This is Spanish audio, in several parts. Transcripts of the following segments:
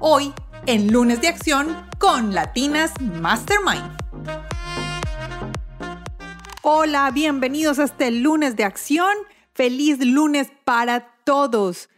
hoy en Lunes de Acción con Latinas Mastermind. Hola, bienvenidos a este lunes de acción. Feliz lunes para todos.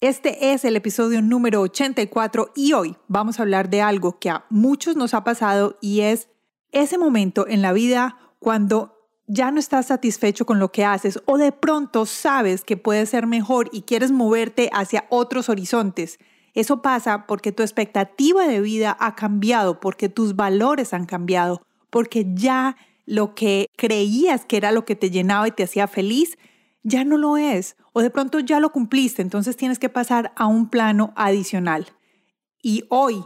Este es el episodio número 84 y hoy vamos a hablar de algo que a muchos nos ha pasado y es ese momento en la vida cuando ya no estás satisfecho con lo que haces o de pronto sabes que puedes ser mejor y quieres moverte hacia otros horizontes. Eso pasa porque tu expectativa de vida ha cambiado, porque tus valores han cambiado, porque ya lo que creías que era lo que te llenaba y te hacía feliz, ya no lo es. O de pronto ya lo cumpliste, entonces tienes que pasar a un plano adicional. Y hoy,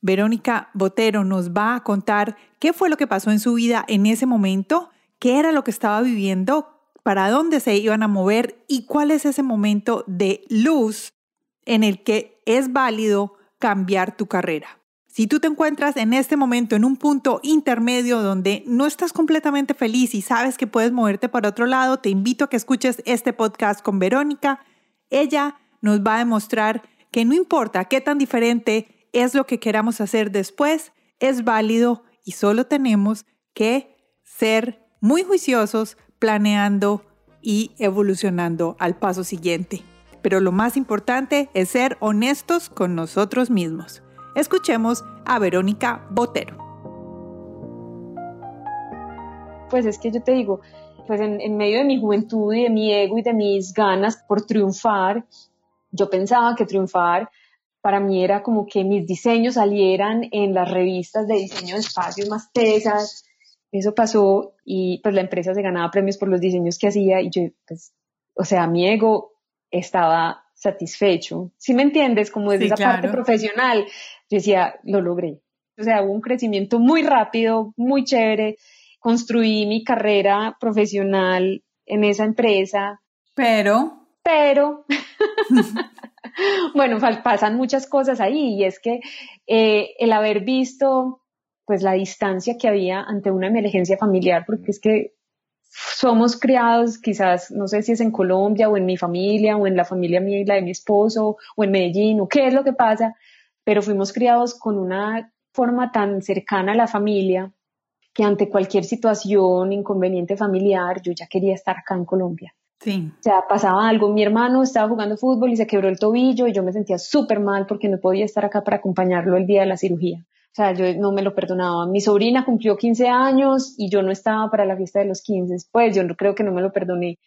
Verónica Botero nos va a contar qué fue lo que pasó en su vida en ese momento, qué era lo que estaba viviendo, para dónde se iban a mover y cuál es ese momento de luz en el que es válido cambiar tu carrera. Si tú te encuentras en este momento en un punto intermedio donde no estás completamente feliz y sabes que puedes moverte para otro lado, te invito a que escuches este podcast con Verónica. Ella nos va a demostrar que no importa qué tan diferente es lo que queramos hacer después, es válido y solo tenemos que ser muy juiciosos, planeando y evolucionando al paso siguiente. Pero lo más importante es ser honestos con nosotros mismos. Escuchemos a Verónica Botero. Pues es que yo te digo, pues en, medio de mi juventud y de mi ego y de mis ganas por triunfar, yo pensaba que triunfar para mí era como que mis diseños salieran en las revistas de diseño de espacios más pesas. Eso pasó y pues la empresa se ganaba premios por los diseños que hacía y yo, pues, o sea, mi ego estaba satisfecho. ¿Sí me entiendes? Como desde esa parte profesional, yo decía, lo logré. O sea, hubo un crecimiento muy rápido, muy chévere. Construí mi carrera profesional en esa empresa. Pero. Pero. bueno, pasan muchas cosas ahí y es que eh, el haber visto pues la distancia que había ante una emergencia familiar, porque es que somos criados, quizás, no sé si es en Colombia o en mi familia o en la familia mía y la de mi esposo o en Medellín o qué es lo que pasa, pero fuimos criados con una forma tan cercana a la familia que ante cualquier situación, inconveniente familiar, yo ya quería estar acá en Colombia. Sí. O sea, pasaba algo, mi hermano estaba jugando fútbol y se quebró el tobillo y yo me sentía súper mal porque no podía estar acá para acompañarlo el día de la cirugía. O sea, yo no me lo perdonaba. Mi sobrina cumplió 15 años y yo no estaba para la fiesta de los 15. Pues yo creo que no me lo perdoné.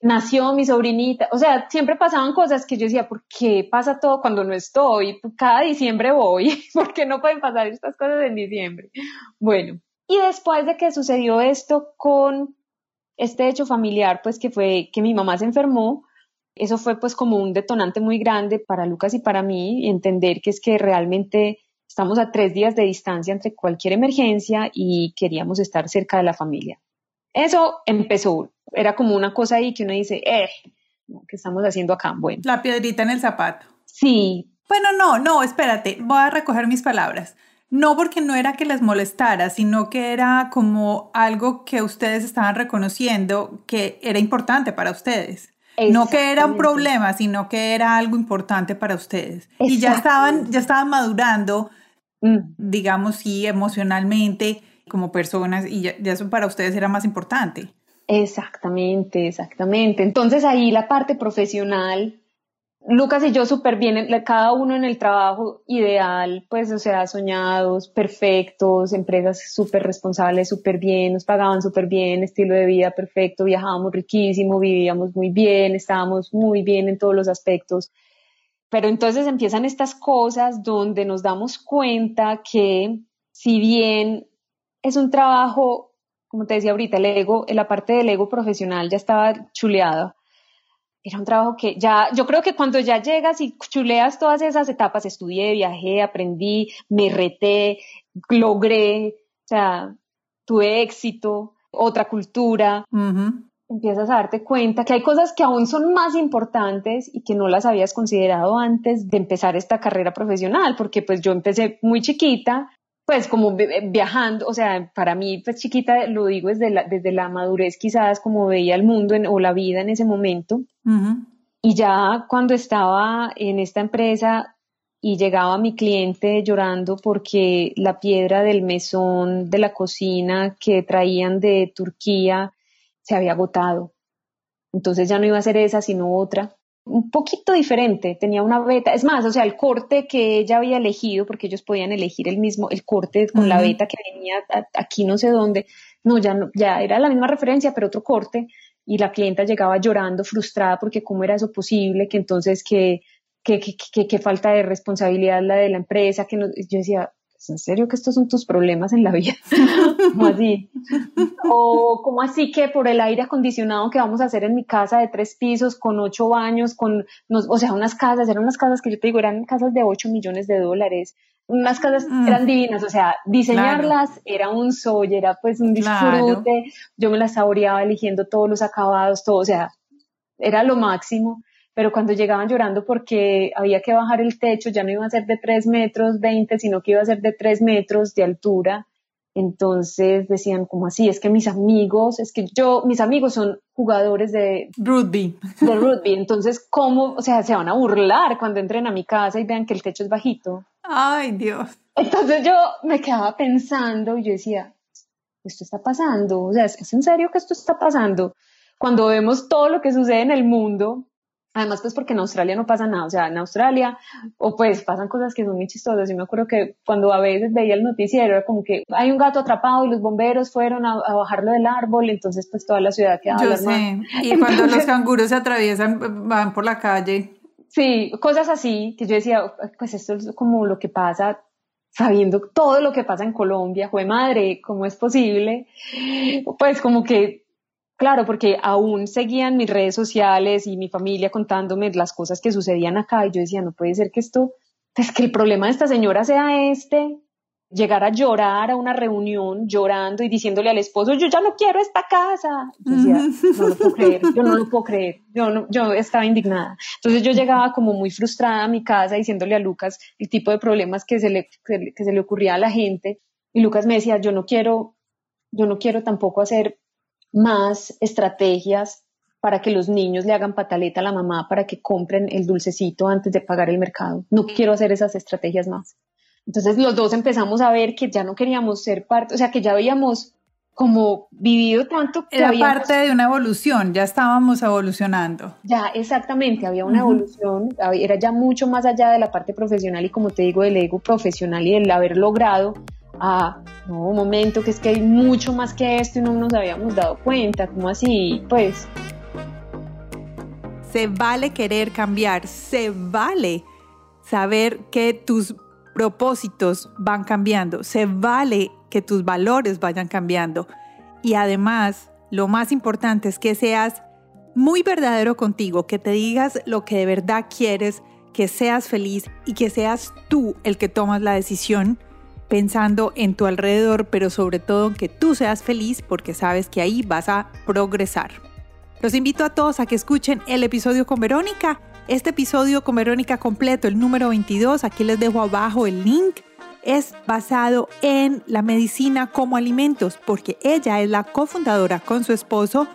Nació mi sobrinita. O sea, siempre pasaban cosas que yo decía, ¿por qué pasa todo cuando no estoy? Cada diciembre voy. ¿Por qué no pueden pasar estas cosas en diciembre? Bueno, y después de que sucedió esto con este hecho familiar, pues que fue que mi mamá se enfermó, eso fue pues como un detonante muy grande para Lucas y para mí, entender que es que realmente Estamos a tres días de distancia entre cualquier emergencia y queríamos estar cerca de la familia. Eso empezó, era como una cosa ahí que uno dice, eh, ¿qué estamos haciendo acá? Bueno. La piedrita en el zapato. Sí. Bueno, no, no, espérate, voy a recoger mis palabras. No porque no era que les molestara, sino que era como algo que ustedes estaban reconociendo que era importante para ustedes. No que era un problema, sino que era algo importante para ustedes. Y ya estaban, ya estaban madurando. Digamos, sí, emocionalmente como personas y ya, eso para ustedes era más importante. Exactamente, exactamente. Entonces ahí la parte profesional, Lucas y yo súper bien, cada uno en el trabajo ideal, pues o sea, soñados, perfectos, empresas súper responsables, súper bien, nos pagaban súper bien, estilo de vida perfecto, viajábamos riquísimo, vivíamos muy bien, estábamos muy bien en todos los aspectos. Pero entonces empiezan estas cosas donde nos damos cuenta que si bien es un trabajo, como te decía ahorita, el ego, la parte del ego profesional ya estaba chuleada, era un trabajo que ya, yo creo que cuando ya llegas y chuleas todas esas etapas, estudié, viajé, aprendí, me reté, logré, o sea, tuve éxito, otra cultura, empiezas a darte cuenta que hay cosas que aún son más importantes y que no las habías considerado antes de empezar esta carrera profesional, porque pues yo empecé muy chiquita, pues como viajando, o sea, para mí pues chiquita, lo digo desde la, desde la madurez quizás como veía el mundo o la vida en ese momento. Y ya cuando estaba en esta empresa y llegaba mi cliente llorando porque la piedra del mesón de la cocina que traían de Turquía se había agotado. Entonces ya no iba a ser esa, sino otra. Un poquito diferente, tenía una beta. Es más, o sea, el corte que ella había elegido, porque ellos podían elegir el mismo, el corte con la beta que venía aquí no sé dónde. No, ya no, ya era la misma referencia, pero otro corte. Y la clienta llegaba llorando, frustrada, porque cómo era eso posible, que entonces que, que, que, que falta de responsabilidad la de la empresa, que no, yo decía, en serio que estos son tus problemas en la vida? ¿Cómo así? O como así que por el aire acondicionado que vamos a hacer en mi casa de tres pisos, con ocho baños, con, o sea, unas casas, eran unas casas que yo te digo, eran casas de ocho millones de dólares, unas casas mm. eran divinas, o sea, diseñarlas era un soy, era pues un disfrute, yo me las saboreaba eligiendo todos los acabados, todo, o sea, era lo máximo pero cuando llegaban llorando porque había que bajar el techo, ya no iba a ser de 3 metros 20, sino que iba a ser de 3 metros de altura. Entonces decían, como así? Es que mis amigos, es que yo, mis amigos son jugadores de rugby. De rugby. Entonces, ¿cómo? O sea, se van a burlar cuando entren a mi casa y vean que el techo es bajito. Ay, Dios. Entonces yo me quedaba pensando y yo decía, esto está pasando. O sea, ¿es en serio que esto está pasando? Cuando vemos todo lo que sucede en el mundo, Además, pues porque en Australia no pasa nada, o sea, en Australia, o pues pasan cosas que son muy chistosas. Y me acuerdo que cuando a veces veía el noticiero, era como que hay un gato atrapado y los bomberos fueron a, bajarlo del árbol, entonces pues toda la ciudad quedaba Yo sé, y cuando los canguros se atraviesan, van por la calle. Sí, cosas así, que yo decía, pues esto es como lo que pasa sabiendo todo lo que pasa en Colombia, fue madre, ¿cómo es posible? Pues como que Claro, porque aún seguían mis redes sociales y mi familia contándome las cosas que sucedían acá y yo decía, no puede ser que esto, pues que el problema de esta señora sea este, llegar a llorar a una reunión llorando y diciéndole al esposo, yo ya no quiero esta casa. Yo decía, no lo puedo creer, yo no lo puedo creer, yo, yo estaba indignada. Entonces yo llegaba como muy frustrada a mi casa diciéndole a Lucas el tipo de problemas que se le, que se le ocurría a la gente y Lucas me decía, yo no quiero, yo no quiero tampoco hacer más estrategias para que los niños le hagan pataleta a la mamá para que compren el dulcecito antes de pagar el mercado. No quiero hacer esas estrategias más. Entonces los dos empezamos a ver que ya no queríamos ser parte, o sea, que ya habíamos como vivido tanto. Que Era parte de una evolución, ya estábamos evolucionando. Ya, exactamente, había una evolución, era ya mucho más allá de la parte profesional y como te digo, del ego profesional y del haber logrado a, no, un momento, que es que hay mucho más que esto y no nos habíamos dado cuenta, como así? Pues... Se vale querer cambiar, se vale saber que tus propósitos van cambiando, se vale que tus valores vayan cambiando. Y además, lo más importante es que seas muy verdadero contigo, que te digas lo que de verdad quieres, que seas feliz y que seas tú el que tomas la decisión pensando en tu alrededor, pero sobre todo que tú seas feliz porque sabes que ahí vas a progresar. Los invito a todos a que escuchen el episodio con Verónica. Este episodio con Verónica completo, el número 22, aquí les dejo abajo el link, es basado en la medicina como alimentos, porque ella es la cofundadora con su esposo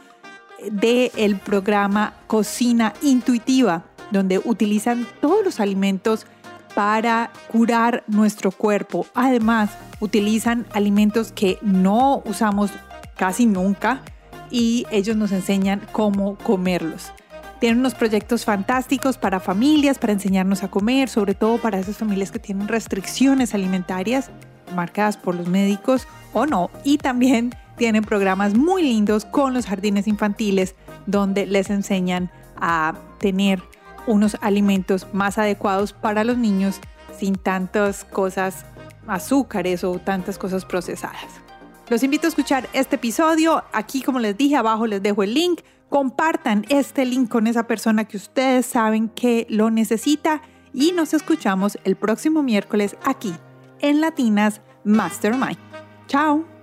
del programa Cocina Intuitiva, donde utilizan todos los alimentos para curar nuestro cuerpo. Además, utilizan alimentos que no usamos casi nunca y ellos nos enseñan cómo comerlos. Tienen unos proyectos fantásticos para familias, para enseñarnos a comer, sobre todo para esas familias que tienen restricciones alimentarias marcadas por los médicos o no. Y también tienen programas muy lindos con los jardines infantiles donde les enseñan a tener unos alimentos más adecuados para los niños sin tantas cosas, azúcares o tantas cosas procesadas. Los invito a escuchar este episodio. Aquí, como les dije, abajo les dejo el link Compartan este link con esa persona que ustedes saben que lo necesita y nos escuchamos el próximo miércoles aquí en Latinas Mastermind. Chao.